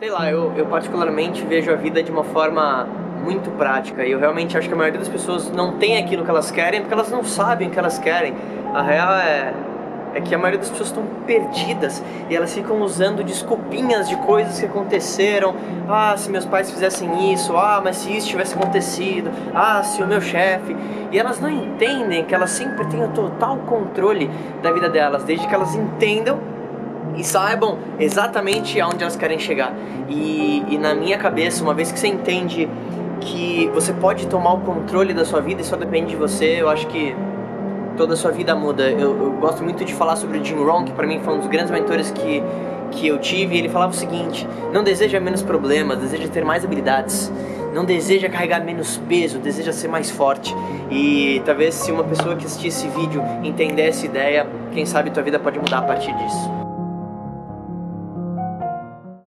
Sei lá, eu, eu particularmente vejo a vida de uma forma muito prática e eu realmente acho que a maioria das pessoas não tem aquilo que elas querem porque elas não sabem o que elas querem. A real é é que a maioria das pessoas estão perdidas e elas ficam usando desculpinhas de coisas que aconteceram. Ah, se meus pais fizessem isso, ah, mas se isso tivesse acontecido, ah, se o meu chefe. E elas não entendem que elas sempre têm o total controle da vida delas, desde que elas entendam e saibam exatamente aonde elas querem chegar. E, e na minha cabeça, uma vez que você entende que você pode tomar o controle da sua vida e só depende de você, eu acho que toda a sua vida muda. Eu, eu gosto muito de falar sobre o Jim Rohn, que para mim foi um dos grandes mentores que, que eu tive. Ele falava o seguinte: não deseja menos problemas, deseja ter mais habilidades. Não deseja carregar menos peso, deseja ser mais forte. E talvez se uma pessoa que assistir esse vídeo entender essa ideia, quem sabe tua vida pode mudar a partir disso.